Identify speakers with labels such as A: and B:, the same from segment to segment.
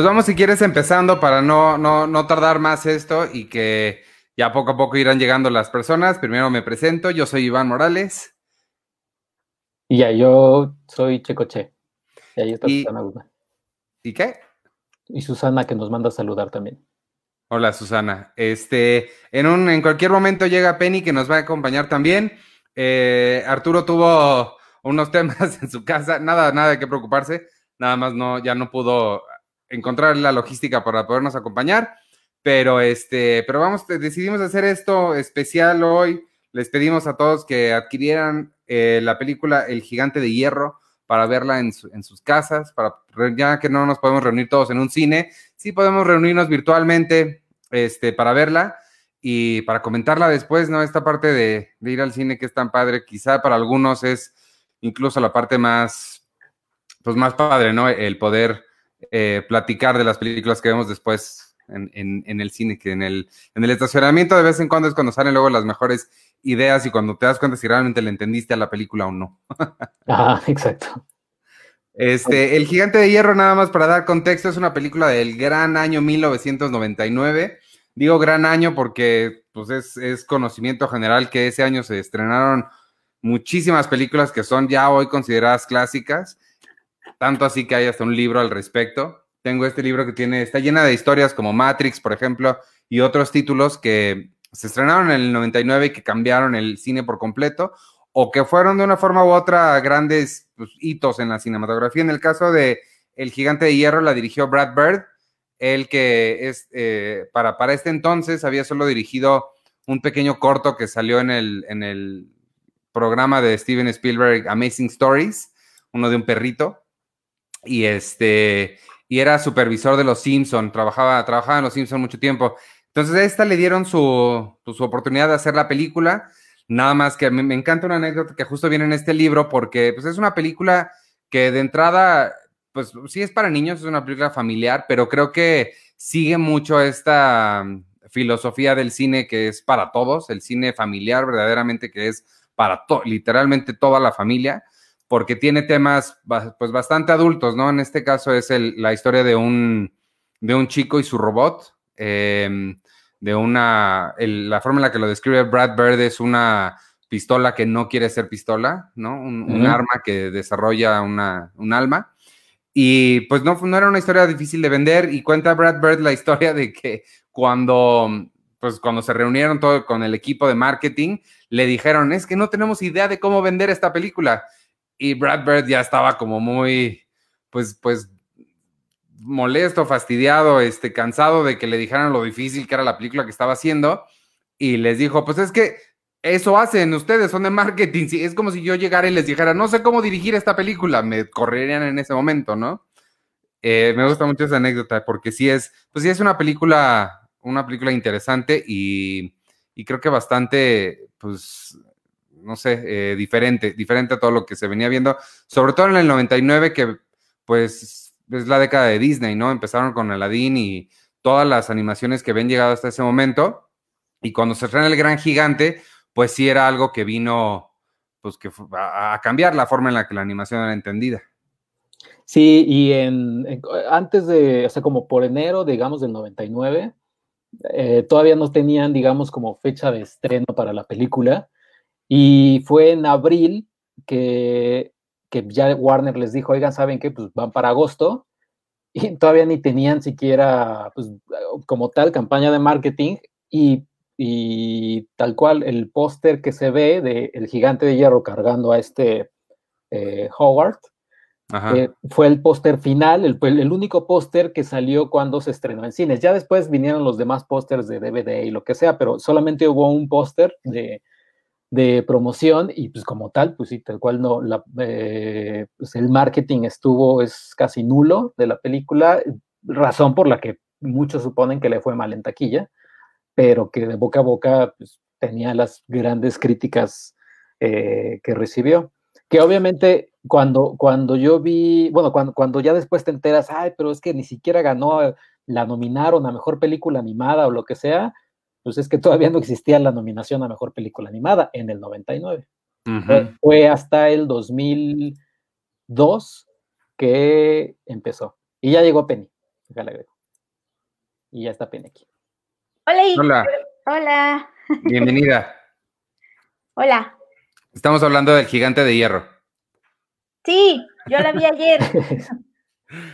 A: Pues vamos si quieres empezando para no, no, no tardar más esto y que ya poco a poco irán llegando las personas. Primero me presento, yo soy Iván Morales.
B: Y ya, yo soy Checoche. Y ahí está Susana Guzmán.
A: ¿Y qué?
B: Y Susana que nos manda a saludar también.
A: Hola Susana. Este, en un, en cualquier momento llega Penny que nos va a acompañar también. Eh, Arturo tuvo unos temas en su casa, nada, nada de qué preocuparse, nada más no, ya no pudo encontrar la logística para podernos acompañar. Pero este, pero vamos, decidimos hacer esto especial hoy. Les pedimos a todos que adquirieran eh, la película El Gigante de Hierro para verla en, sus casas, para ya que no nos podemos reunir todos en un cine, sí podemos reunirnos virtualmente este, para verla y para comentarla después, ¿no? Esta parte de, de ir al cine que es tan padre, quizá para algunos es incluso la parte más, pues más padre, ¿no? El poder eh, platicar de las películas que vemos después en, el cine, que en el, en el estacionamiento de vez en cuando es cuando salen luego las mejores ideas y cuando te das cuenta si realmente le entendiste a la película o no.
B: exacto.
A: Este, El Gigante de Hierro, nada más para dar contexto, es una película del gran año 1999. Digo gran año porque pues es, es conocimiento general que ese año se estrenaron muchísimas películas que son ya hoy consideradas clásicas tanto así que hay hasta un libro al respecto. Tengo este libro que tiene, está llena de historias como Matrix, por ejemplo, y otros títulos que se estrenaron en el 99 y que cambiaron el cine por completo, o que fueron de una forma u otra grandes pues, hitos en la cinematografía. En el caso de El Gigante de Hierro la dirigió Brad Bird, el que es, eh, para, para este entonces había solo dirigido un pequeño corto que salió en el, en el programa de Steven Spielberg, Amazing Stories, uno de un perrito, y este y era supervisor de los Simpson, trabajaba, trabajaba en los Simpson mucho tiempo. Entonces a esta le dieron su, pues, su oportunidad de hacer la película. Nada más que me encanta una anécdota que justo viene en este libro porque pues, es una película que de entrada, pues sí es para niños, es una película familiar, pero creo que sigue mucho esta mm, filosofía del cine que es para todos, el cine familiar verdaderamente que es para literalmente toda la familia porque tiene temas pues bastante adultos, ¿no? En este caso es la historia de un, de un chico y su robot, em, de una, la forma en la que lo describe Brad Bird es una pistola que no quiere ser pistola, ¿no? Un, arma que desarrolla una, un alma. Y pues no, no era una historia difícil de vender y cuenta Brad Bird la historia de que cuando, pues cuando se reunieron todo con el equipo de marketing, le dijeron, es que no tenemos idea de cómo vender esta película y Brad Bird ya estaba como muy, pues, pues, molesto, fastidiado, este, cansado de que le dijeran lo difícil que era la película que estaba haciendo, y les dijo, pues es que eso hacen ustedes, son de marketing, es como si yo llegara y les dijera, no sé cómo dirigir esta película, me correrían en ese momento, ¿no? Eh, me gusta mucho esa anécdota, porque sí es, pues sí es una película, una película interesante y, y creo que bastante, pues, no sé, eh, diferente, diferente a todo lo que se venía viendo, sobre todo en el 99, que pues es la década de Disney, ¿no? Empezaron con Aladdin y todas las animaciones que habían llegado hasta ese momento, y cuando se estrena El Gran Gigante, pues sí era algo que vino, pues que a, cambiar la forma en la que la animación era entendida.
B: Sí, y en, antes de, o sea, como por enero, digamos, del 99, eh, todavía no tenían, digamos, como fecha de estreno para la película, y fue en abril que, que ya Warner les dijo, oigan, ¿saben qué? Pues van para agosto. Y todavía ni tenían siquiera, pues, como tal, campaña de marketing. Y, y tal cual, el póster que se ve de El Gigante de Hierro cargando a este eh, Howard, eh, fue el póster final, el, el único póster que salió cuando se estrenó en cines. Ya después vinieron los demás pósters de DVD y lo que sea, pero solamente hubo un póster de, de promoción y pues como tal, pues sí, tal cual no, la, eh, pues el marketing estuvo, es casi nulo de la película, razón por la que muchos suponen que le fue mal en taquilla, pero que de boca a boca pues, tenía las grandes críticas eh, que recibió. Que obviamente cuando, cuando yo vi, bueno, cuando, cuando ya después te enteras, ay, pero es que ni siquiera ganó, la nominaron a mejor película animada o lo que sea, pues es que todavía no existía la nominación a Mejor Película Animada en el 99. fue, hasta el 2002 que empezó. Y ya llegó Penny. Déjale agrego. Y ya está Penny aquí.
C: Hola.
A: Hola.
C: Hola.
A: Bienvenida.
C: Hola.
A: Estamos hablando del gigante de hierro.
C: Sí, yo la vi ayer.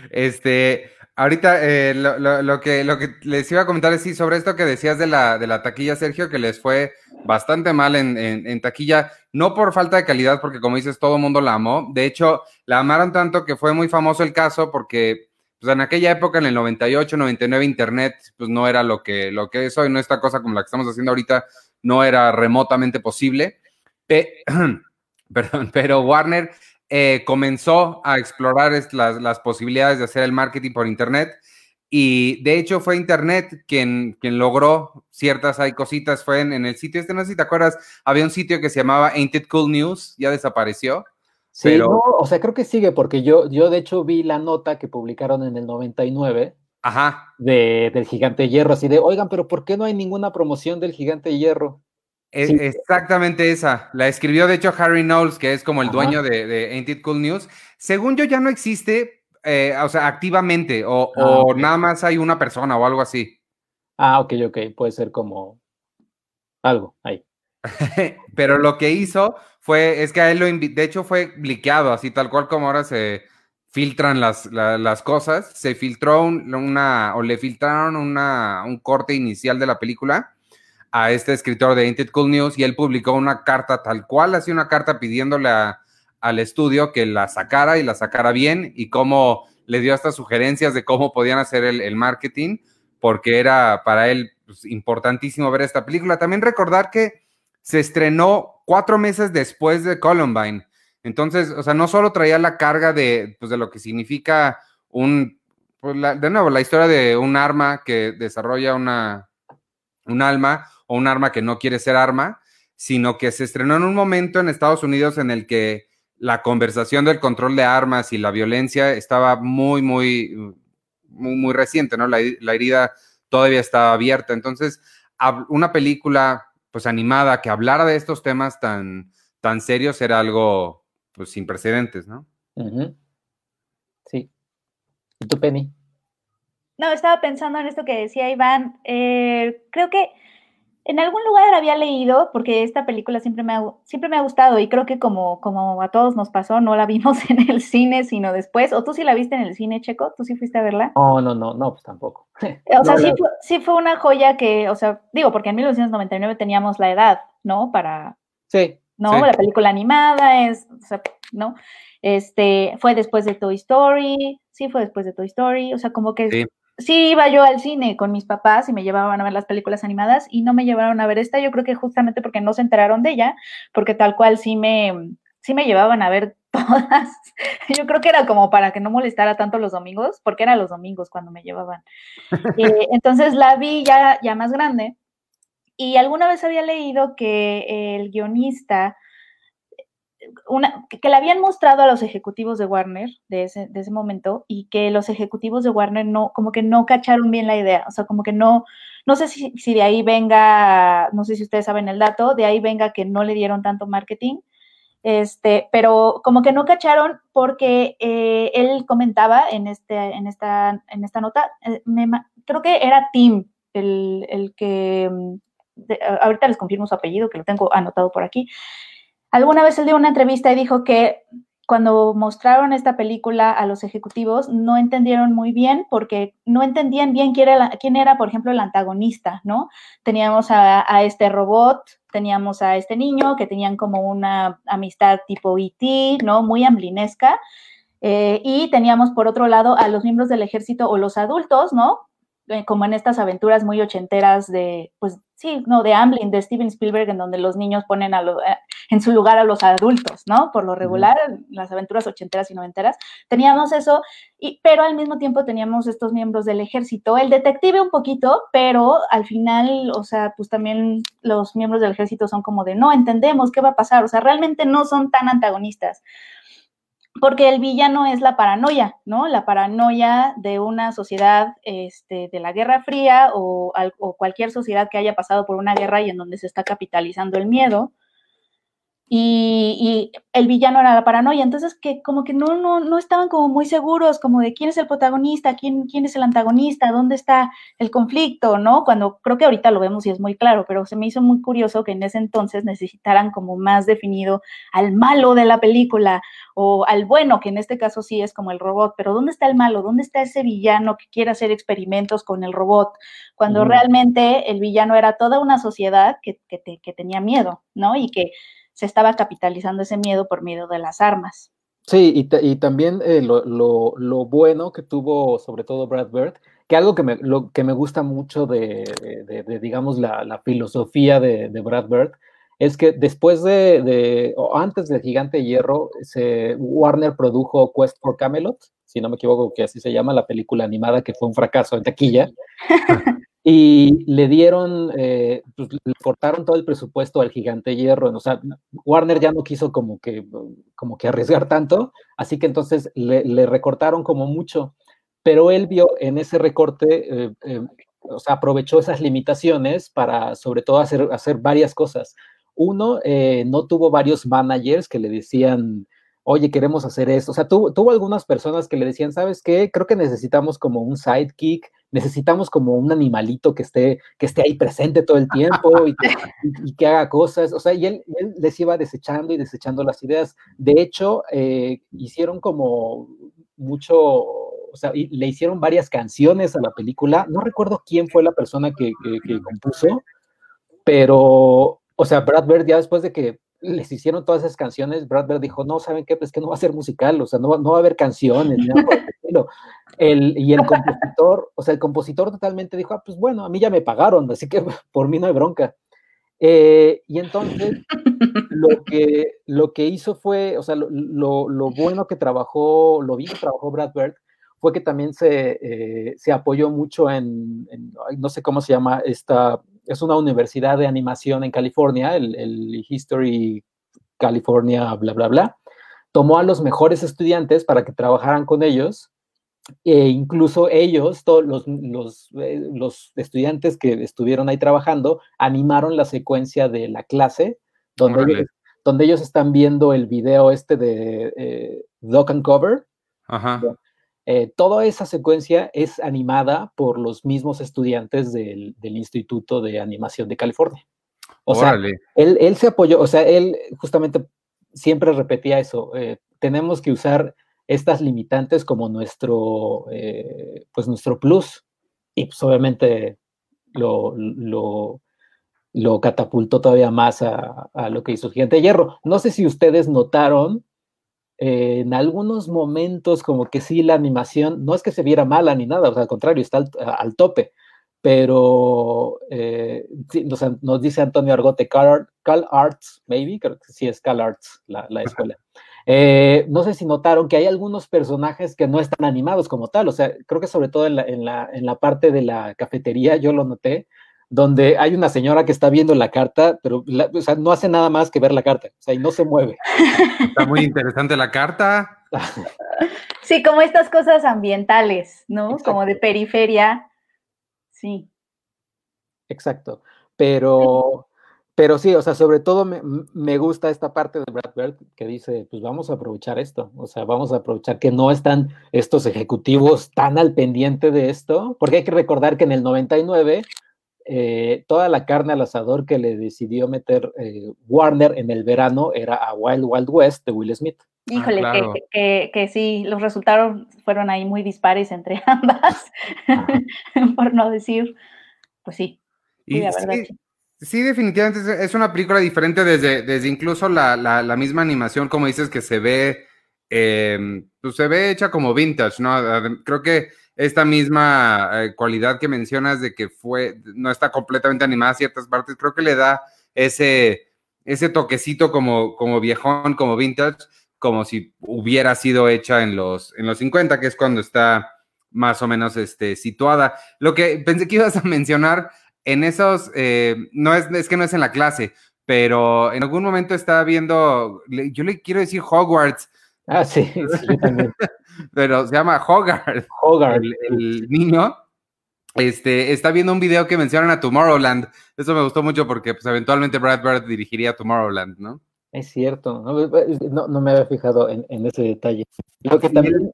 A: Este, ahorita eh, lo, lo- lo que, lo que les iba a comentar es sí, sobre esto que decías de la, de la taquilla, Sergio, que les fue bastante mal en, en- taquilla, no por falta de calidad, porque como dices, todo el mundo la amó. De hecho, la amaron tanto que fue muy famoso el caso porque pues, en aquella época, en el 98, 99, Internet, pues no era lo que, lo que es hoy, no esta cosa como la que estamos haciendo ahorita, no era remotamente posible. Pe- Perdón, pero Warner eh, comenzó a explorar las, las posibilidades de hacer el marketing por Internet y de hecho fue Internet quien, quien logró ciertas hay cositas, fue en, en el sitio este, no sé si te acuerdas, había un sitio que se llamaba Ain't It Cool News, ya desapareció.
B: Sí,
A: Pero-
B: no, o sea, creo que sigue, porque yo, yo de hecho vi la nota que publicaron en el 99
A: Ajá,
B: de, del Gigante Hierro, así de, oigan, pero ¿por qué no hay ninguna promoción del Gigante Hierro?
A: Es-
B: Sí.
A: exactamente esa. La escribió de hecho Harry Knowles, que es como el
B: Ajá.
A: dueño de, de Ain't It Cool News. Según yo ya no existe, eh, o sea, activamente, o,
B: Ah,
A: o nada más hay una persona o algo así.
B: Ah, ok, ok, puede ser como algo ahí.
A: Pero lo que hizo fue, es que a él lo de hecho fue bliqueado, así tal cual como ahora se filtran las, la- las cosas. Se filtró un- una, o le filtraron una, un corte inicial de la película a este escritor de Ain't It Cool News y él publicó una carta tal cual, así una carta pidiéndole a- al estudio que la sacara y la sacara bien y cómo le dio hasta sugerencias de cómo podían hacer el, marketing, porque era para él pues, importantísimo ver esta película. También recordar que se estrenó cuatro meses después de Columbine. Entonces, o sea, no solo traía la carga de, pues, de lo que significa un, pues, de nuevo, la historia de un arma que desarrolla una, un alma o un arma que no quiere ser arma, sino que se estrenó en un momento en Estados Unidos en el que la conversación del control de armas y la violencia estaba muy, muy, muy, muy reciente, ¿no? La, la herida todavía estaba abierta. Entonces, una película, pues animada, que hablara de estos temas tan, tan serios era algo, pues, sin precedentes, ¿no?
B: Sí. ¿Y tú, Penny?
C: No, estaba pensando en esto que decía Iván. Eh, creo que en algún lugar había leído, porque esta película siempre me ha, siempre me ha gustado y creo que como, como a todos nos pasó, no la vimos en el cine, sino después. ¿O tú sí la viste en el cine, Checo? ¿Tú sí fuiste a verla?
B: No, no, no, no, pues tampoco.
C: O sea,
B: No,
C: sí, fue, sí fue una joya que, o sea, digo, porque en 1999 teníamos la edad, ¿no? Para,
B: Sí,
C: ¿no?
A: Sí.
C: La película animada es, o sea, ¿no? Este, fue después de Toy Story, sí fue después de Toy Story, o sea, como que
A: Sí.
C: Sí, iba yo al cine con mis papás y me llevaban a ver las películas animadas y no me llevaron a ver esta, yo creo que justamente porque no se enteraron de ella, porque tal cual sí me, sí me llevaban a ver todas. Yo creo que era como para que no molestara tanto los domingos, porque eran los domingos cuando me llevaban. Eh, entonces la vi ya, ya más grande y alguna vez había leído que el guionista, una, que, le habían mostrado a los ejecutivos de Warner de ese, de ese momento y que los ejecutivos de Warner no, como que no cacharon bien la idea, o sea, como que no, no sé si, si de ahí venga, no sé si ustedes saben el dato, de ahí venga que no le dieron tanto marketing, este, pero como que no cacharon porque eh, él comentaba en, este, en, esta, en esta nota, eh, me, creo que era Tim el, el que, mm, de, ahorita les confirmo su apellido, que lo tengo anotado por aquí, alguna vez él dio una entrevista y dijo que cuando mostraron esta película a los ejecutivos no entendieron muy bien porque no entendían bien quién era, quién era por ejemplo, el antagonista, ¿no? Teníamos a, este robot, teníamos a este niño que tenían como una amistad tipo E.T., ¿no? Muy amblinesca. Eh, y teníamos por otro lado a los miembros del ejército o los adultos, ¿no? Eh, como en estas aventuras muy ochenteras de, pues sí, no, de Amblin, de Steven Spielberg, en donde los niños ponen a lo, eh, en su lugar a los adultos, ¿no? Por lo regular, las aventuras ochenteras y noventeras, teníamos eso, y, pero al mismo tiempo teníamos estos miembros del ejército, el detective un poquito, pero al final, o sea, pues también los miembros del ejército son como de, no, entendemos qué va a pasar, o sea, realmente no son tan antagonistas porque el villano es la paranoia, ¿no? La paranoia de una sociedad este, de la Guerra Fría o, o, cualquier sociedad que haya pasado por una guerra y en donde se está capitalizando el miedo. Y, el villano era la paranoia. Entonces, que como que no, no, no estaban como muy seguros, como de quién es el protagonista, quién, quién es el antagonista, dónde está el conflicto, ¿no? Cuando creo que ahorita lo vemos y es muy claro, pero se me hizo muy curioso que en ese entonces necesitaran como más definido al malo de la película o al bueno, que en este caso sí es como el robot, pero ¿dónde está el malo? ¿Dónde está ese villano que quiere hacer experimentos con el robot? Cuando realmente el villano era toda una sociedad que, que, que tenía miedo, ¿no? Y que se estaba capitalizando ese miedo por miedo de las armas.
B: Sí, y, también eh, lo, bueno que tuvo sobre todo Brad Bird, que algo que me, lo, que me gusta mucho de, digamos, la, filosofía de, Brad Bird, es que después de, o antes de Gigante Hierro, se, Warner produjo Quest for Camelot, si no me equivoco que así se llama, la película animada que fue un fracaso en taquilla. Y le dieron, eh, pues, cortaron todo el presupuesto al gigante hierro. O sea, Warner ya no quiso como que, como que arriesgar tanto, así que entonces le, recortaron como mucho. Pero él vio en ese recorte, eh, eh, o sea, aprovechó esas limitaciones para sobre todo hacer, hacer varias cosas. Uno, no tuvo varios managers que le decían, oye, queremos hacer eso. O sea, tuvo, tuvo algunas personas que le decían, ¿sabes qué? Creo que necesitamos como un sidekick necesitamos como un animalito que esté, que esté ahí presente todo el tiempo y que, haga cosas, o sea, y él, les iba desechando y desechando las ideas. De hecho, eh, hicieron como mucho, o sea, le hicieron varias canciones a la película, no recuerdo quién fue la persona que, que compuso, pero, o sea, Brad Bird ya después de que les hicieron todas esas canciones, Brad Bird dijo, no, ¿saben qué? Pues que no va a ser musical, o sea, no, no va a haber canciones, el y el compositor, o sea, el compositor totalmente dijo, ah, pues bueno, a mí ya me pagaron, así que por mí no hay bronca. Eh, y entonces, lo que, lo que hizo fue, o sea, lo, lo, bueno que trabajó, lo bien que trabajó Brad Bird, fue que también se, eh, se apoyó mucho en, no sé cómo se llama esta es una universidad de animación en California, el, History California, bla, bla, bla. Tomó a los mejores estudiantes para que trabajaran con ellos e incluso ellos, todos los, eh, los, estudiantes que estuvieron ahí trabajando, animaron la secuencia de la clase, donde, ellos, donde ellos, están viendo el video este de eh, Dock and Cover. Ajá. Eh, toda esa secuencia es animada por los mismos estudiantes del, Instituto de Animación de California. O sea, él, se apoyó, o sea, él justamente siempre repetía eso, eh, tenemos que usar estas limitantes como nuestro, eh, pues nuestro plus, y pues obviamente lo, lo, catapultó todavía más a, a, lo que hizo Gigante Hierro. No sé si ustedes notaron en algunos momentos como que sí la animación, no es que se viera mala ni nada, o sea, al contrario, está al, tope, pero eh, nos dice Antonio Argote, Cal, Arts, maybe, creo que sí es Cal Arts la, escuela. Eh, no sé si notaron que hay algunos personajes que no están animados como tal, o sea, creo que sobre todo en la, en la, en la parte de la cafetería yo lo noté, donde hay una señora que está viendo la carta, pero o sea, no hace nada más que ver la carta, o sea, y no se mueve.
A: Está muy interesante la carta.
C: Sí, como estas cosas ambientales, ¿no? Como de periferia. Sí.
B: Exacto. Pero, pero sí, o sea, sobre todo me, me, gusta esta parte de Brad Bird que dice, pues vamos a aprovechar esto, o sea, vamos a aprovechar que no están estos ejecutivos tan al pendiente de esto, porque hay que recordar que en el 99 eh, toda la carne al asador que le decidió meter eh, Warner en el verano era a Wild Wild West de Will Smith.
C: Híjole, ah, que, sí, los resultados fueron ahí muy dispares entre ambas, por no decir, pues sí.
A: sí, definitivamente es una película diferente desde, desde incluso la, misma animación, como dices, que se ve, em, pues se ve hecha como vintage, ¿no? Creo que esta misma eh, cualidad que mencionas de que fue, no está completamente animada a ciertas partes, creo que le da ese, ese toquecito como, como viejón, como vintage, como si hubiera sido hecha en los, en los 50, que es cuando está más o menos este, situada. Lo que pensé que ibas a mencionar en esos, eh, no es, es que no es en la clase, pero en algún momento estaba viendo, yo le quiero decir Hogwarts,
B: Ah, sí, sí también.
A: Pero se llama Hogarth.
B: Hogarth.
A: El, niño. Este, está viendo un video que mencionan a Tomorrowland. Eso me gustó mucho porque pues, eventualmente Brad Bird dirigiría Tomorrowland, ¿no?
B: Es cierto, no, me había fijado en, ese detalle. Lo que también...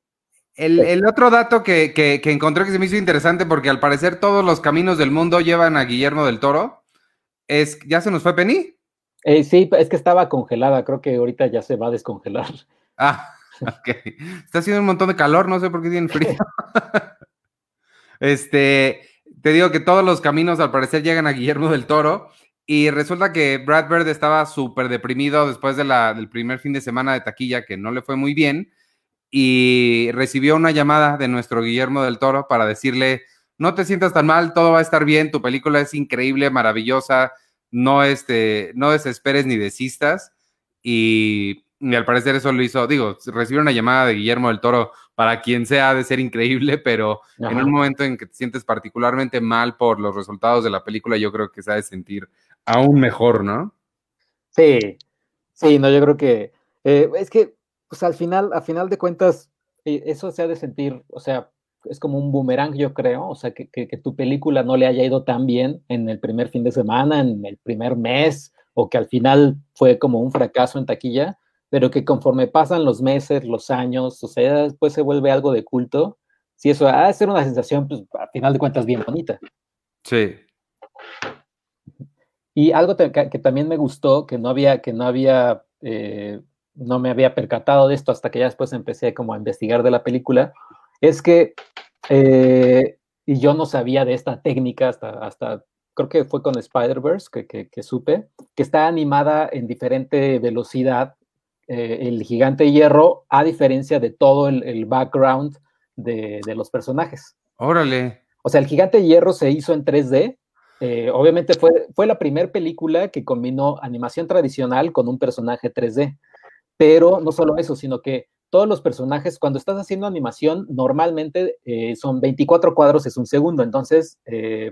A: El, otro dato que, que, encontré que se me hizo interesante, porque al parecer todos los caminos del mundo llevan a Guillermo del Toro, es, ¿ya se nos fue Penny?
B: Eh, sí, es que estaba congelada, creo que ahorita ya se va a descongelar.
A: Ah, ok. Está haciendo un montón de calor, no sé por qué tiene frío. este, te digo que todos los caminos al parecer llegan a Guillermo del Toro y resulta que Brad Bird estaba súper deprimido después de la, del primer fin de semana de taquilla que no le fue muy bien y recibió una llamada de nuestro Guillermo del Toro para decirle, no te sientas tan mal, todo va a estar bien, tu película es increíble, maravillosa, no, este, no desesperes ni desistas. Y, al parecer eso lo hizo, digo, recibió una llamada de Guillermo del Toro para quien sea de ser increíble, pero en un momento en que te sientes particularmente mal por los resultados de la película, yo creo que se ha de sentir aún mejor, ¿no?
B: Sí, sí, no, yo creo que eh, es que pues al final, a final de cuentas, eh, eso se ha de sentir, o sea, es como un boomerang, yo creo, o sea, que, tu película no le haya ido tan bien en el primer fin de semana, en el primer mes, o que al final fue como un fracaso en taquilla, pero que conforme pasan los meses, los años, o sea, después se vuelve algo de culto. Si eso ha de ser una sensación, pues a final de cuentas, bien bonita.
A: Sí.
B: Y algo que, también me gustó, que no había, que no había eh, no me había percatado de esto hasta que ya después empecé como a investigar de la película, es que, eh, y yo no sabía de esta técnica hasta, hasta creo que fue con Spider-Verse que, que, supe, que está animada en diferente velocidad eh, el gigante hierro, a diferencia de todo el, background de, de, los personajes.
A: Órale.
B: O sea, el gigante hierro se hizo en 3D. Eh, obviamente fue, fue la primera película que combinó animación tradicional con un personaje 3D. Pero no solo eso, sino que todos los personajes, cuando estás haciendo animación, normalmente eh, son 24 cuadros es un segundo. Entonces,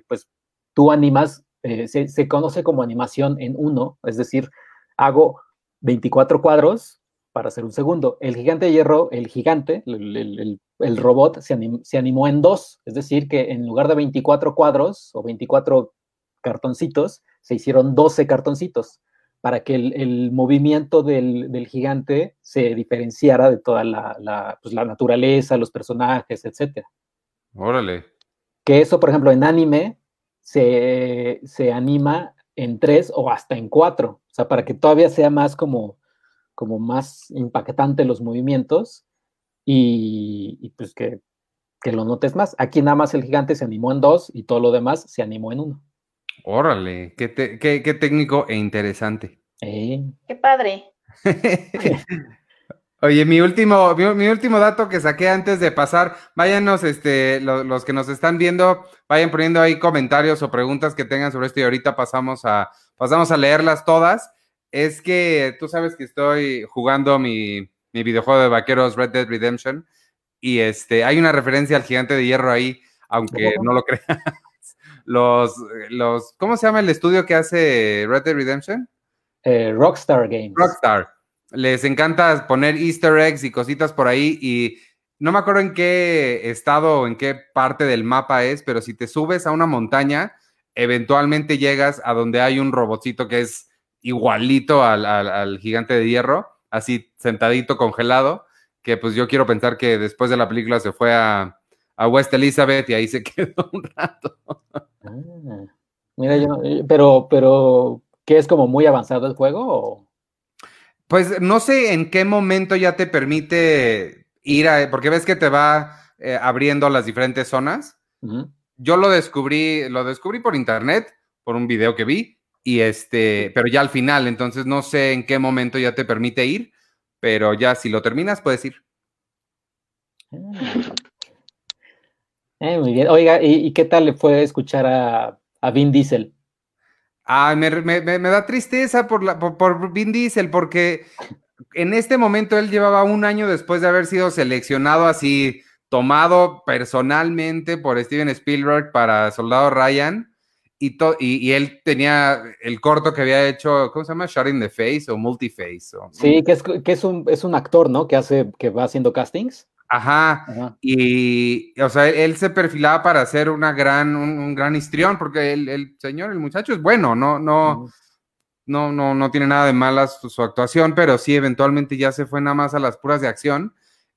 B: pues tú animas, se, conoce como animación en uno, es decir, hago 24 cuadros para hacer un segundo. El gigante de hierro, el gigante, el, robot, se, se, animó en dos, es decir, que en lugar de 24 cuadros o 24 cartoncitos, se hicieron 12 cartoncitos para que el, movimiento del, gigante se diferenciara de toda pues, la, naturaleza, los personajes, etc.
A: Órale.
B: Que eso, por ejemplo, en anime se, anima en tres o hasta en cuatro, o sea, para que todavía sea más como, como más impactante los movimientos y, pues que, lo notes más. Aquí nada más el gigante se animó en dos y todo lo demás se animó en uno.
A: Órale, qué, qué, técnico e interesante.
C: Qué padre.
A: Oye, mi último, mi, último dato que saqué antes de pasar, váyanos, este, los que nos están viendo, vayan poniendo ahí comentarios o preguntas que tengan sobre esto y ahorita pasamos a, pasamos a leerlas todas. Es que tú sabes que estoy jugando mi, mi videojuego de vaqueros Red Dead Redemption y este, hay una referencia al gigante de hierro ahí, aunque no lo creas los, los, ¿cómo se llama el estudio que hace Red Dead Redemption?
B: Eh, Rockstar Games.
A: Rockstar. Les encanta poner easter eggs y cositas por ahí y no me acuerdo en qué estado o en qué parte del mapa es, pero si te subes a una montaña, eventualmente llegas a donde hay un robotcito que es igualito al, gigante de hierro, así sentadito, congelado, que pues yo quiero pensar que después de la película se fue a, a West Elizabeth y ahí se quedó un rato.
B: Ah, mira, yo, eh, pero, pero, ¿qué es como muy avanzado el juego?
A: Pues no sé en qué momento ya te permite ir a, porque ves que te va eh, abriendo las diferentes zonas. Yo lo descubrí, lo descubrí por internet, por un video que vi, y este, pero ya al final, entonces no sé en qué momento ya te permite ir, pero ya si lo terminas puedes ir.
B: Ah. Eh, muy bien. Oiga, ¿y, qué tal le fue escuchar a, a Vin Diesel?
A: Ah, me, da tristeza por, la, por, Vin Diesel, porque en este momento él llevaba un año después de haber sido seleccionado así, tomado personalmente por Steven Spielberg para Soldado Ryan, y, y, él tenía el corto que había hecho, ¿cómo se llama? Shot the Face o Multiface. O,
B: sí, que, es, que es, un, es un actor, ¿no? Que hace, que va haciendo castings.
A: Ajá. Y, o sea, él se perfilaba para ser una gran, un, gran histrión, porque el, señor, el muchacho es bueno, no, no, no, no, no tiene nada de malas su, actuación, pero sí, eventualmente ya se fue nada más a las puras de acción.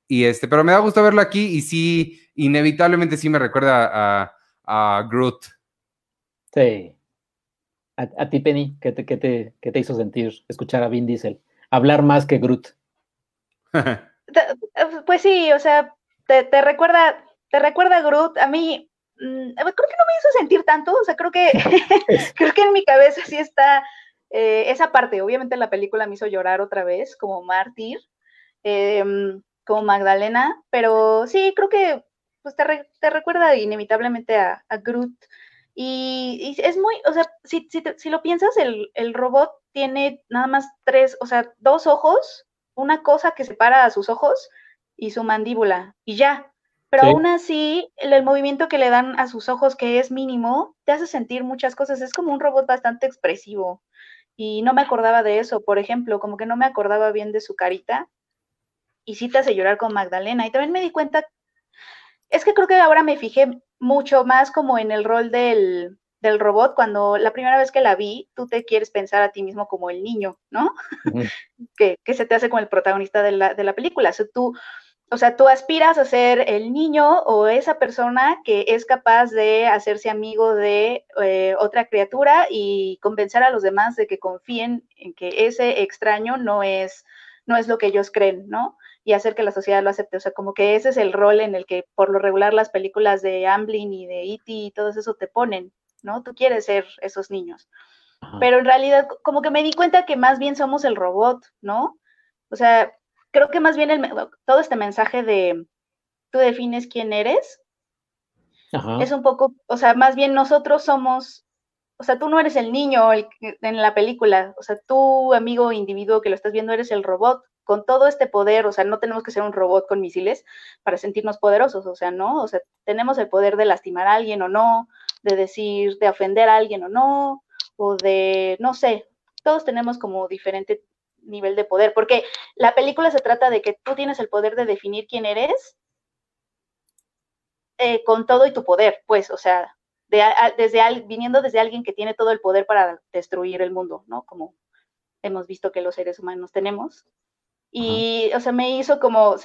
A: Y este, pero me da gusto verlo aquí y sí, inevitablemente sí me recuerda a, a Groot.
B: Sí. A, ti, Penny, ¿qué te, te, te, hizo sentir escuchar a Vin Diesel? Hablar más que Groot.
C: pues sí, o sea, te, te, recuerda, te recuerda a Groot. A mí, mm, creo que no me hizo sentir tanto. O sea, creo que, creo que en mi cabeza sí está eh, esa parte, obviamente la película me hizo llorar otra vez, como mártir, em, como Magdalena, pero sí, creo que pues, te, recuerda inevitablemente a, Groot. Y, es muy, o sea, si, si, lo piensas, el, el, robot tiene nada más tres, o sea, dos ojos, una cosa que separa a sus ojos y su mandíbula, y ya. Pero aún así, el, movimiento que le dan a sus ojos, que es mínimo, te hace sentir muchas cosas. Es como un robot bastante expresivo y no me acordaba de eso, por ejemplo, como que no me acordaba bien de su carita y sí te hace llorar con Magdalena. Y también me di cuenta, es que creo que ahora me fijé mucho más como en el rol del, del robot, cuando la primera vez que la vi, tú te quieres pensar a ti mismo como el niño, ¿no? que, que, se te hace como el protagonista de la, de la película. O sea, tú o sea, tú aspiras a ser el niño o esa persona que es capaz de hacerse amigo de eh, otra criatura y convencer a los demás de que confíen en que ese extraño no es, no es lo que ellos creen, ¿no? Y hacer que la sociedad lo acepte. O sea, como que ese es el rol en el que por lo regular las películas de Amblin y de E.T. y todo eso te ponen, ¿no? Tú quieres ser esos niños. Pero en realidad, como que me di cuenta que más bien somos el robot, ¿no? O sea, creo que más bien el, todo este mensaje de tú defines quién eres, es un poco, o sea, más bien nosotros somos, o sea, tú no eres el niño en la película, o sea, tú, amigo individuo que lo estás viendo, eres el robot con todo este poder, o sea, no tenemos que ser un robot con misiles para sentirnos poderosos, o sea, no, o sea, tenemos el poder de lastimar a alguien o no, de decir, de ofender a alguien o no, o de, no sé, todos tenemos como diferente nivel de poder, porque la película se trata de que tú tienes el poder de definir quién eres eh, con todo y tu poder, pues, o sea, de, desde viniendo desde alguien que tiene todo el poder para destruir el mundo, ¿no? Como hemos visto que los seres humanos tenemos. Y, o sea, me hizo como,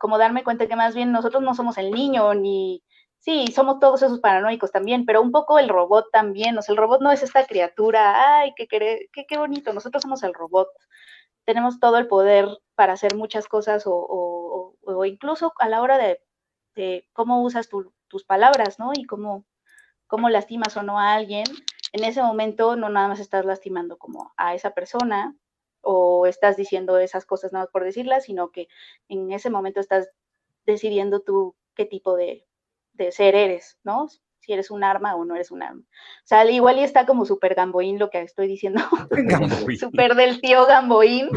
C: como darme cuenta que más bien nosotros no somos el niño, ni, sí, somos todos esos paranoicos también, pero un poco el robot también, o sea, el robot no es esta criatura, ay, qué, qué, bonito, nosotros somos el robot, tenemos todo el poder para hacer muchas cosas o, incluso a la hora de, cómo usas tus palabras, ¿no? Y cómo, cómo lastimas o no a alguien, en ese momento no nada más estás lastimando como a esa persona o estás diciendo esas cosas nada más por decirlas, sino que en ese momento estás decidiendo tú qué tipo de, de ser eres, ¿no? Si eres un arma o no eres un arma. O sea, igual y está como súper gamboín lo que estoy diciendo. súper del tío gamboín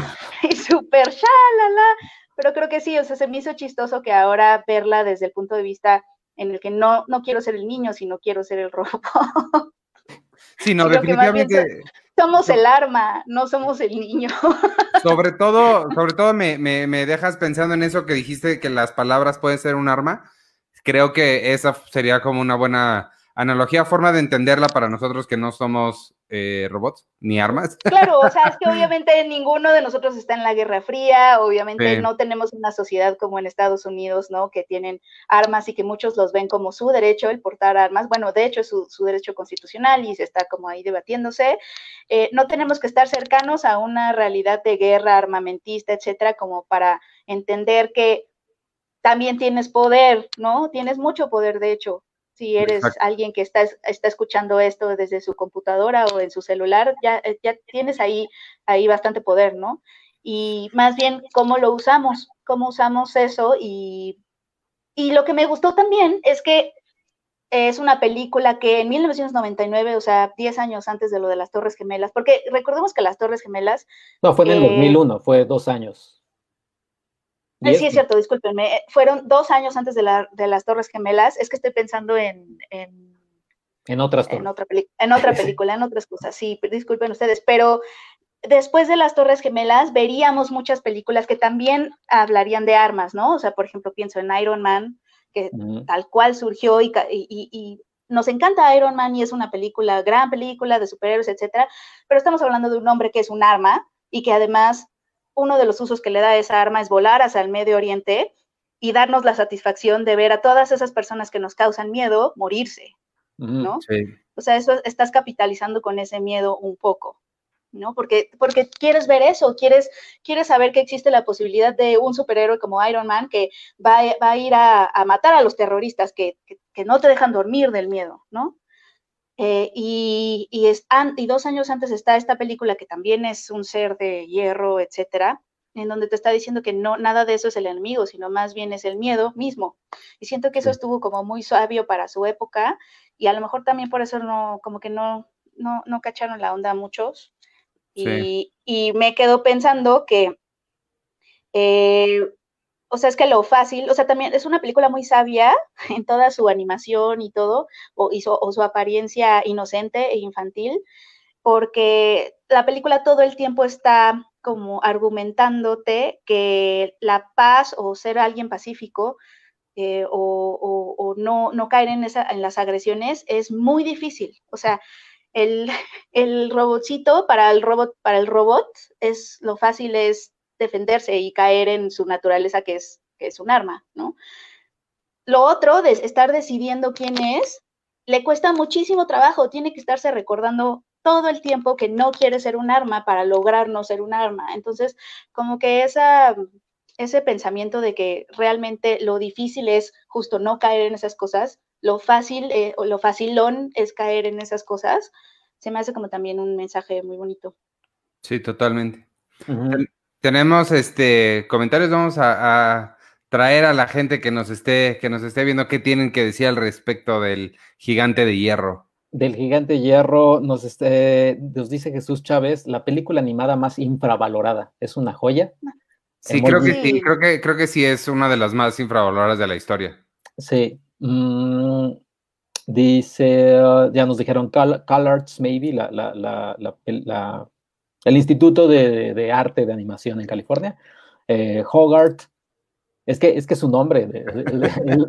C: y súper shalala. Pero creo que sí, o sea, se me hizo chistoso que ahora verla desde el punto de vista en el que no, no quiero ser el niño, sino quiero ser el robot.
A: Sí, no, definitivamente.
C: Somos el arma, no somos el niño.
A: Sobre todo, sobre todo me, me, dejas pensando en eso que dijiste, que las palabras pueden ser un arma creo que esa sería como una buena analogía, forma de entenderla para nosotros que no somos eh, robots ni armas.
C: Claro, o sea, es que obviamente ninguno de nosotros está en la Guerra Fría, obviamente no tenemos una sociedad como en Estados Unidos, ¿no? Que tienen armas y que muchos los ven como su derecho el portar armas. Bueno, de hecho es su, derecho constitucional y se está como ahí debatiéndose. Eh, no tenemos que estar cercanos a una realidad de guerra armamentista, etcétera, como para entender que también tienes poder, ¿no? Tienes mucho poder, de hecho. Si eres alguien que está, está escuchando esto desde su computadora o en su celular, ya, eh, ya tienes ahí, ahí bastante poder, ¿no? Y más bien, ¿cómo lo usamos? ¿Cómo usamos eso? Y, y lo que me gustó también es que es una película que en 1999, o sea, 10 años antes de lo de las Torres Gemelas, porque recordemos que las Torres Gemelas...
B: No, fue en el 2001, fue dos años.
C: Eh, sí, es cierto, discúlpenme. Eh, fueron dos años antes de, las Torres Gemelas. Es que estoy pensando en.
B: En, otras
C: en otra, en otra película, en otras cosas. Sí, disculpen ustedes. Pero después de las Torres Gemelas veríamos muchas películas que también hablarían de armas, ¿no? O sea, por ejemplo, pienso en Iron Man, que tal cual surgió y, nos encanta Iron Man y es una película, gran película de superhéroes, etcétera, pero estamos hablando de un hombre que es un arma y que además uno de los usos que le da esa arma es volar hacia el Medio Oriente y darnos la satisfacción de ver a todas esas personas que nos causan miedo morirse, ¿no? O sea, eso estás capitalizando con ese miedo un poco. ¿no? Porque, porque quieres ver eso, quieres, quieres saber que existe la posibilidad de un superhéroe como Iron Man que va, a ir a, matar a los terroristas que, no te dejan dormir del miedo, ¿no? Eh, y, es, y dos años antes está esta película que también es un ser de hierro, etcétera, en donde te está diciendo que no, nada de eso es el enemigo, sino más bien es el miedo mismo. Y siento que eso estuvo como muy sabio para su época y a lo mejor también por eso no, como que no, no, no cacharon la onda a muchos. Y, me quedo pensando que, eh, o sea, es que lo fácil, o sea, también es una película muy sabia en toda su animación y todo, o, o su apariencia inocente e infantil, porque la película todo el tiempo está como argumentándote que la paz o ser alguien pacífico eh, o, no, caer en, esa, las agresiones es muy difícil. O sea, el, el robotcito para el robot, para el robot es lo fácil es defenderse y caer en su naturaleza que es, que es un arma, ¿no? Lo otro de estar decidiendo quién es, le cuesta muchísimo trabajo, tiene que estarse recordando todo el tiempo que no quiere ser un arma para lograr no ser un arma. Entonces, como que esa, ese pensamiento de que realmente lo difícil es justo no caer en esas cosas, lo fácil eh, o lo facilón es caer en esas cosas, se me hace como también un mensaje muy bonito.
A: Sí, totalmente. Tenemos este comentarios, vamos a, traer a la gente que nos esté, que nos esté viendo qué tienen que decir al respecto del gigante de hierro.
B: Del gigante de hierro nos, este, nos dice Jesús Chávez, la película animada más infravalorada. ¿Es una joya?
A: Sí, creo que sí, creo que, creo que sí es una de las más infravaloradas de la historia.
B: Sí, Mm, dice, ya nos dijeron CalArts, maybe, la, la, la, el Instituto de, Arte de Animación en California. Eh, Hogarth, es que, es que su nombre,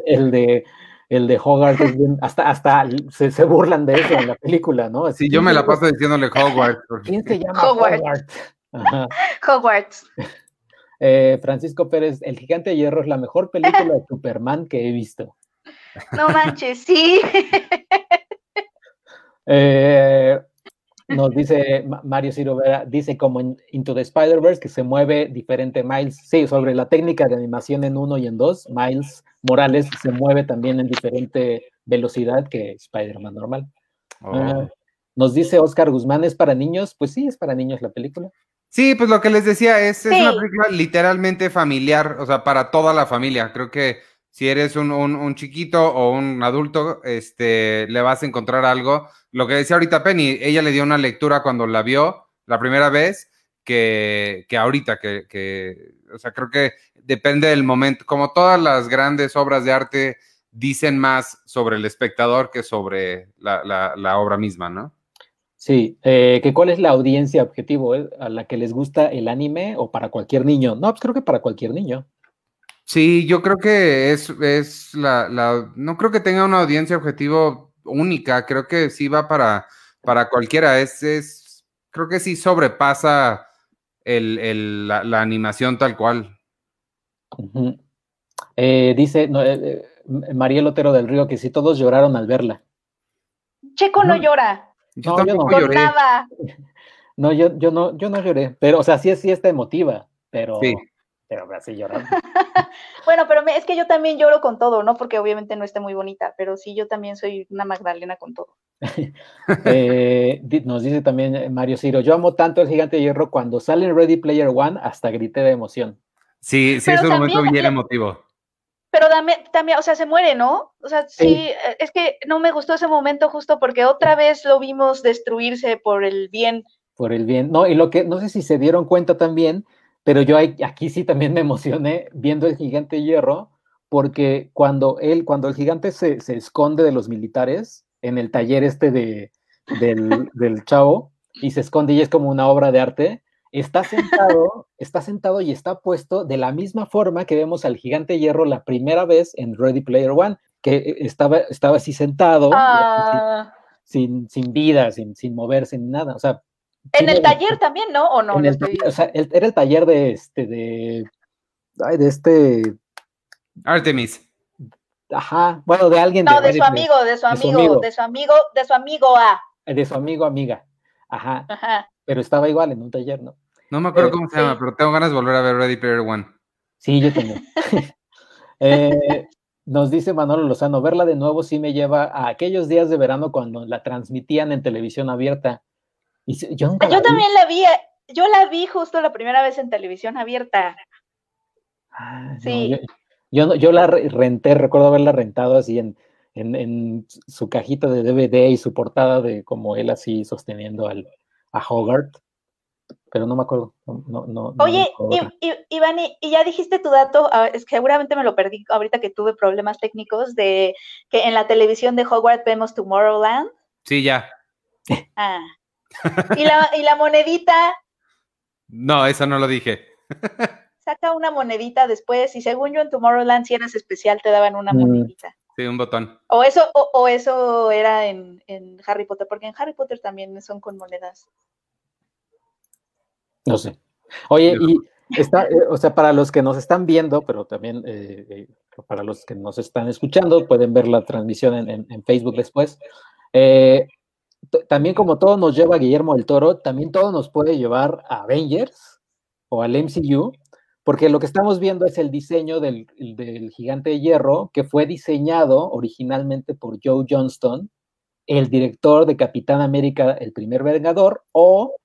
B: el, de el de Hogarth, hasta, hasta se, burlan de eso en la película, ¿no?
A: sí, yo me la paso diciéndole Hogarth.
B: ¿Quién se llama Hogarth?
C: Hogarth.
B: Eh, Francisco Pérez, El Gigante de Hierro es la mejor película de Superman que he visto.
C: No manches, sí.
B: Eh, nos dice Mario Ciro Vera, dice como en Into the Spider-Verse que se mueve diferente Miles. Sí, sobre la técnica de animación en uno y en dos, Miles Morales se mueve también en diferente velocidad que Spider-Man normal. Oh. Ah, nos dice Oscar Guzmán, ¿es para niños? Pues sí, es para niños la película.
A: Sí, pues lo que les decía, es, es una película literalmente familiar, o sea, para toda la familia. Creo que si eres un, chiquito o un adulto, este, le vas a encontrar algo. Lo que decía ahorita Penny, ella le dio una lectura cuando la vio la primera vez que, que ahorita, que, que, o sea, creo que depende del momento, como todas las grandes obras de arte dicen más sobre el espectador que sobre la, obra misma, ¿no?
B: Sí, eh, que cuál es la audiencia objetivo, eh, a la que les gusta el anime o para cualquier niño. No, pues creo que para cualquier niño.
A: Sí, yo creo que es, es la, la, no creo que tenga una audiencia objetivo única, creo que sí va para, para cualquiera, es, es, creo que sí sobrepasa el, el, la, animación tal cual.
B: Eh, dice eh, eh, María Lotero del Río que sí todos lloraron al verla.
C: Checo no, llora.
A: Yo no, tampoco lloré.
B: No, yo, yo no, yo no lloré, pero, o sea, sí, sí está emotiva, pero... Sí pero así llorando.
C: bueno, pero es que yo también lloro con todo, ¿no? Porque obviamente no esté muy bonita, pero sí, yo también soy una Magdalena con todo.
B: Eh, nos dice también Mario Ciro, yo amo tanto el gigante de hierro cuando sale en Ready Player One, hasta grité de emoción.
A: Sí, sí, es un momento bien emotivo.
C: Pero también, o sea, se muere, ¿no? O sea, sí, eh, es que no me gustó ese momento justo porque otra vez lo vimos destruirse por el bien.
B: Por el bien, no, y lo que, no sé si se dieron cuenta también, pero yo aquí sí también me emocioné viendo el gigante hierro, porque cuando él, cuando el gigante se, esconde de los militares en el taller este de, del, del, chavo, y se esconde y es como una obra de arte, está sentado, está sentado y está puesto de la misma forma que vemos al gigante hierro la primera vez en Ready Player One, que estaba, estaba así sentado,
C: Ah,
B: sin, sin vida, sin, sin moverse ni nada. O sea,
C: en el taller también, ¿no? ¿O no?
B: en
C: Lo
B: el
C: estoy-
B: taller, o sea, el- era el taller de este, de, ay, de este,
A: Artemis.
B: ajá, bueno, de alguien.
C: No, de su amigo, de su amigo,
B: amigo.
C: de su amigo, de su amigo A.
B: De su amigo, amiga. Ajá,
C: Ajá.
B: pero estaba igual en un taller, ¿no?
A: No me acuerdo
B: Eh,
A: cómo se
C: sí.
A: llama, pero tengo ganas de volver a ver Ready Player One.
B: Sí, yo también. Eh, nos dice Manolo Lozano, verla de nuevo sí me lleva a aquellos días de verano cuando la transmitían en televisión abierta. Y yo nunca la
C: Yo
B: vi.
C: también la vi, yo la vi justo la primera vez en televisión abierta.
B: Ah, no,
C: Sí.
B: yo, yo, no- yo la re- renté, recuerdo haberla rentado así en, en, en su cajita de DVD y su portada de como él así sosteniendo al, a Hogarth, pero no me acuerdo. No, no,
C: Oye,
B: otra.
C: I- Iván, y, y ya dijiste tu dato, ah, es que seguramente me lo perdí ahorita que tuve problemas técnicos de que en la televisión de Hogwarts vemos Tomorrowland.
A: Sí, ya.
C: Ah. Y la, y la monedita,
A: No, eso no lo dije.
C: saca una monedita después, y según yo en Tomorrowland, si eras especial, te daban una
B: Mm.
C: monedita.
A: Sí, un botón.
C: O eso, o, o eso era en, en Harry Potter, porque en Harry Potter también son con monedas.
B: No sé. Oye, y está, eh, o sea, para los que nos están viendo, pero también eh, eh, para los que nos están escuchando, pueden ver la transmisión en, en- en Facebook después. Eh, también como todo nos lleva a Guillermo del Toro, también todo nos puede llevar a Avengers o al MCU, porque lo que estamos viendo es el diseño del, del gigante de hierro que fue diseñado originalmente por Joe Johnston, el director de Capitán América, el primer Vengador, o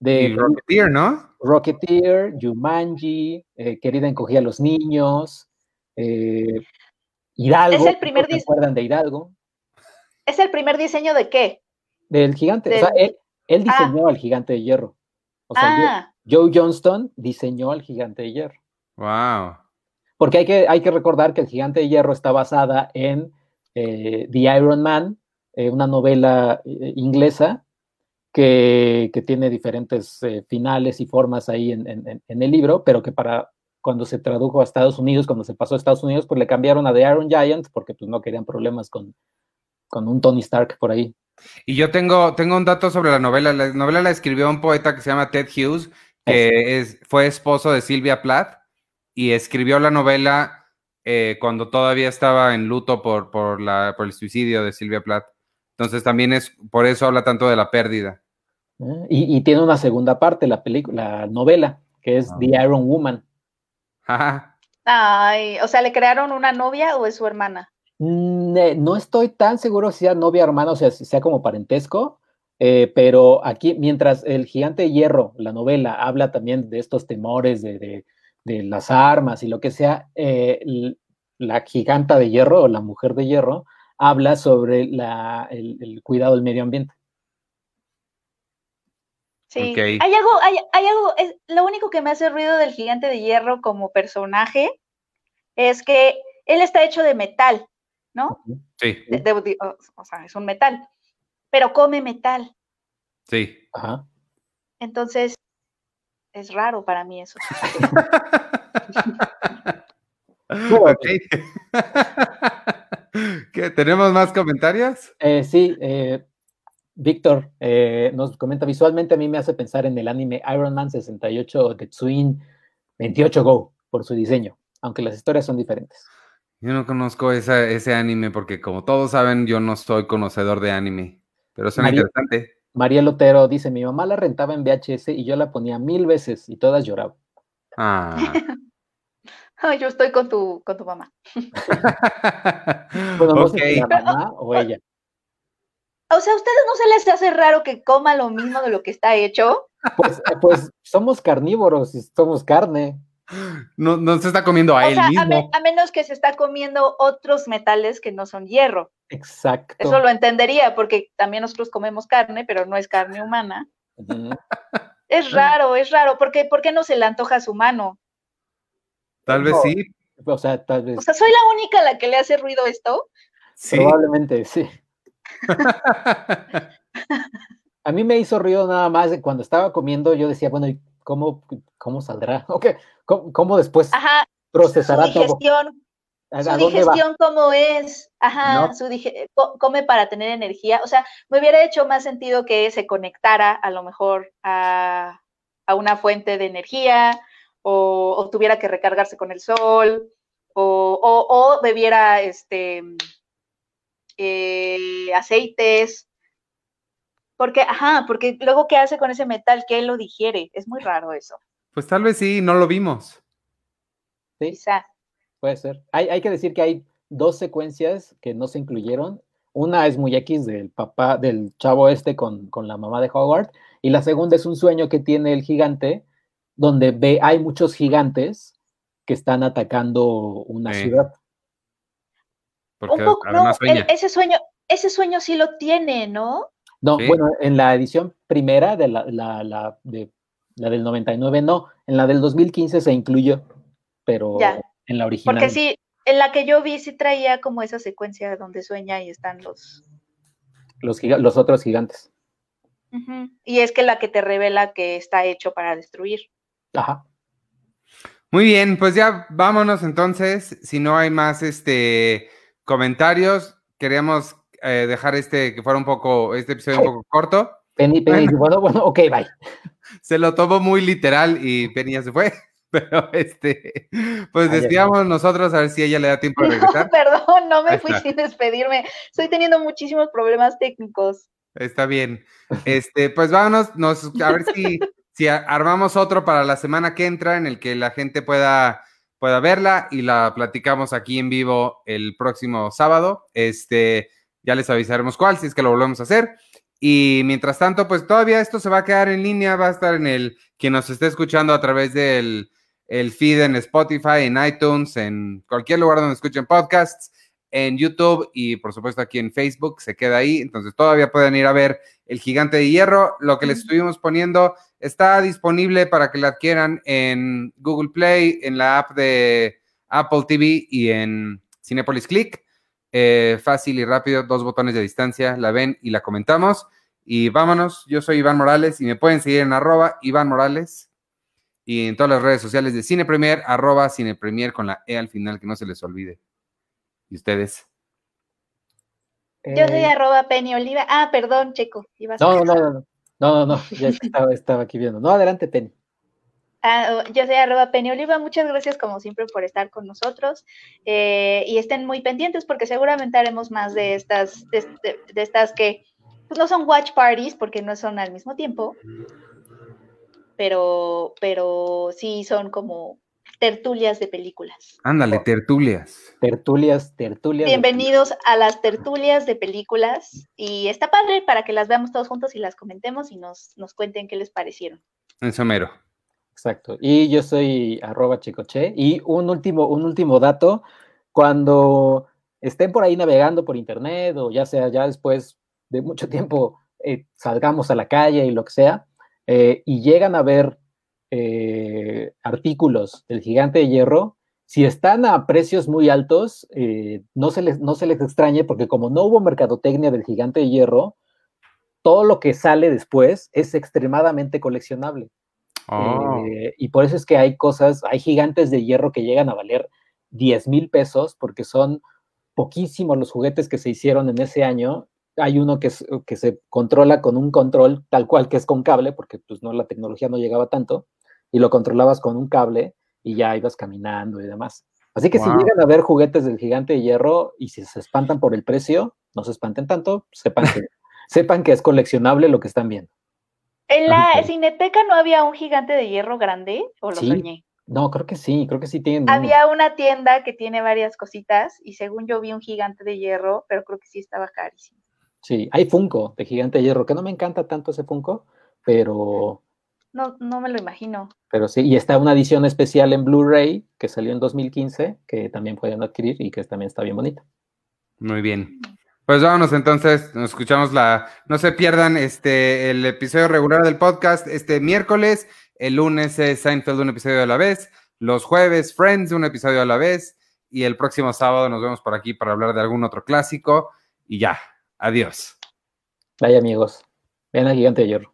B: de
A: Y Rocketeer, ¿no?
B: Rocketeer, Jumanji, eh, Querida encogía a los niños, eh, Hidalgo.
C: Es el primer
B: ¿se
C: dis-
B: acuerdan de Hidalgo?
C: ¿Es el primer diseño de qué?
B: Del gigante. O sea, él,
C: Ah.
B: diseñó al gigante de hierro. O sea,
C: ah,
B: Joe Joe Johnston diseñó al gigante de hierro.
A: Wow.
B: Porque hay que, hay que recordar que el gigante de hierro está basada en eh, The Iron Man, eh, una novela eh, inglesa que, que tiene diferentes eh, finales y formas ahí en, en- en- en el libro, pero que para cuando se tradujo a Estados Unidos, cuando se pasó a Estados Unidos, pues le cambiaron a The Iron Giant porque pues no querían problemas con, con un Tony Stark por ahí.
A: Y yo tengo, tengo un dato sobre la novela. La novela la escribió un poeta que se llama Ted Hughes, que es, fue esposo de Silvia Plath y escribió la novela eh, cuando todavía estaba en luto por, por, la, por el suicidio de Silvia Plath. Entonces también es, por eso habla tanto de la pérdida.
B: Y, y tiene una segunda parte, la, película, la novela, que es
A: Ah.
B: The Iron Woman.
A: Ajá.
C: ay, o sea, ¿le crearon una novia o es su hermana?
B: Mm, No estoy tan seguro si sea novia hermana, o sea, si sea como parentesco, eh, pero aquí, mientras el gigante de hierro, la novela, habla también de estos temores de, de- de las armas y lo que sea, eh, la giganta de hierro o la mujer de hierro habla sobre la- el, el cuidado del medio ambiente.
C: Sí. Hay algo, hay, hay algo, es, lo único que me hace ruido del gigante de hierro como personaje es que él está hecho de metal, ¿no?
A: Sí,
C: De- de- de- o, o sea, es un metal, pero come metal.
A: sí.
B: Ajá.
C: Entonces, es raro para mí eso.
A: Ok. ¿Qué, ¿Tenemos más comentarios?
B: Eh, sí, eh, Víctor eh, nos comenta visualmente a mí me hace pensar en el anime Iron Man 68 o The Twin 28 Go por su diseño, aunque las historias son diferentes.
A: Yo no conozco esa- ese anime porque como todos saben, yo no soy conocedor de anime, pero suena
B: María-
A: interesante.
B: María Lotero dice, mi mamá la rentaba en VHS y yo la ponía mil veces y todas lloraban.
A: Ah.
C: Ay, yo estoy con tu, con tu mamá.
B: Bueno, no
A: ok.
B: sé si la mamá o ella.
C: O sea, ¿a ustedes no se les hace raro que coma lo mismo de lo que está hecho?
B: Pues, pues somos carnívoros y somos carne.
A: No, no se está comiendo a
C: O
A: él
C: sea, a,
A: mismo.
C: me- a menos que se está comiendo otros metales que no son hierro.
B: Exacto.
C: Eso lo entendería, porque también nosotros comemos carne, pero no es carne humana. Es raro, es raro. ¿Por qué, por qué no se le antoja a su mano?
A: Tal vez sí.
B: O sea, tal vez,
C: O sea, ¿soy la única a la que le hace ruido esto?
A: Sí.
B: probablemente, sí. A mí me hizo ruido nada más cuando estaba comiendo, yo decía, bueno, ¿y cómo, cómo saldrá? Ok, ¿cómo, cómo después
C: Ajá, su
B: procesará todo?
C: digestión. su digestión cómo es, ajá, su come para tener energía, o sea, me hubiera hecho más sentido que se conectara a lo mejor a, una fuente de energía o, tuviera que recargarse con el sol o, bebiera este eh, aceites, porque, ajá, porque luego qué hace con ese metal que él lo digiere, es muy raro eso.
A: Pues tal vez sí, no lo vimos.
B: Sí. Quizá. Puede ser. Hay, hay que decir que hay dos secuencias que no se incluyeron. Una es muy X del papá, del chavo este con, la mamá de Howard, y la segunda es un sueño que tiene el gigante, donde ve, hay muchos gigantes que están atacando una ciudad.
C: un poco, no, ese sueño, ese sueño sí lo tiene, ¿no?
B: No, bueno, en la edición primera de la, la, la, de, la del 99 no, en la del 2015 se incluyó, pero en la original.
C: Porque sí, en la que yo vi sí traía como esa secuencia donde sueña y están los...
B: Los, los otros gigantes.
C: Y es que la que te revela que está hecho para destruir.
B: Ajá.
A: Muy bien, pues ya vámonos entonces. Si no hay más este comentarios, queríamos eh, dejar este que fuera un poco, este episodio un poco corto.
B: Penny, Penny, bueno, bueno, ok, bye.
A: Se lo tomó muy literal y Penny ya se fue. Pero este, pues decíamos nosotros a ver si ella le da tiempo de regresar.
C: No, perdón, no me fui sin despedirme. Estoy teniendo muchísimos problemas técnicos.
A: Está bien. Este, pues vámonos, nos, a ver si, si armamos otro para la semana que entra en el que la gente pueda, pueda verla y la platicamos aquí en vivo el próximo sábado. Este, ya les avisaremos cuál, si es que lo volvemos a hacer. Y mientras tanto, pues todavía esto se va a quedar en línea, va a estar en el, quien nos esté escuchando a través del el feed en Spotify, en iTunes, en cualquier lugar donde escuchen podcasts, en YouTube y por supuesto aquí en Facebook, se queda ahí. Entonces todavía pueden ir a ver El Gigante de Hierro. Lo que les estuvimos poniendo está disponible para que la adquieran en Google Play, en la app de Apple TV y en Cinepolis Click. Eh, fácil y rápido, dos botones de distancia, la ven y la comentamos. Y vámonos, yo soy Iván Morales y me pueden seguir en arroba Iván Morales y en todas las redes sociales de Cine Premier, arroba Cine Premier con la E al final, que no se les olvide. ¿Y ustedes?
C: Yo soy eh, arroba Penny Oliva. Ah, perdón, Checo.
B: no, no, no, no, no, no, ya estaba, aquí viendo. No, adelante, Penny.
C: Ah, yo soy arroba Penny Oliva. Muchas gracias, como siempre, por estar con nosotros. Eh, y estén muy pendientes porque seguramente haremos más de estas, de, de estas que pues no son watch parties porque no son al mismo tiempo, pero, pero sí son como tertulias de películas.
A: Ándale, tertulias.
B: Tertulias, tertulias.
C: Bienvenidos a las tertulias de películas y está padre para que las veamos todos juntos y las comentemos y nos, nos cuenten qué les parecieron.
A: En somero.
B: Exacto. Y yo soy arroba chicoche. Y un último, un último dato, cuando estén por ahí navegando por internet o ya sea ya después de mucho tiempo eh, salgamos a la calle y lo que sea, eh, y llegan a ver eh, artículos del gigante de hierro, si están a precios muy altos, no, se les, no se les extrañe porque como no hubo mercadotecnia del gigante de hierro, todo lo que sale después es extremadamente coleccionable. Oh. y por eso es que hay cosas, hay gigantes de hierro que llegan a valer 10 mil pesos porque son poquísimos los juguetes que se hicieron en ese año hay uno que, que se controla con un control tal cual que es con cable, porque pues no, la tecnología no llegaba tanto, y lo controlabas con un cable y ya ibas caminando y demás. Así que si llegan a ver juguetes del gigante de hierro y si se espantan por el precio, no se espanten tanto, sepan que, sepan que es coleccionable lo que están viendo.
C: ¿En la cineteca no había un gigante de hierro grande o lo soñé?
B: No, creo que sí, creo que sí tienen.
C: Había una tienda que tiene varias cositas y según yo vi un gigante de hierro, pero creo que sí estaba carísimo.
B: Sí, hay Funko de Gigante de Hierro, que no me encanta tanto ese Funko, pero...
C: No, no me lo imagino.
B: Pero sí, y está una edición especial en Blu-ray que salió en 2015, que también pueden adquirir y que también está bien bonita.
A: Muy bien. Pues vámonos entonces, nos escuchamos la, no se pierdan este el episodio regular del podcast este miércoles, el lunes es Seinfeld un episodio a la vez, los jueves Friends un episodio a la vez y el próximo sábado nos vemos por aquí para hablar de algún otro clásico y ya, Adiós.
B: Vaya amigos. Ven al gigante de hierro.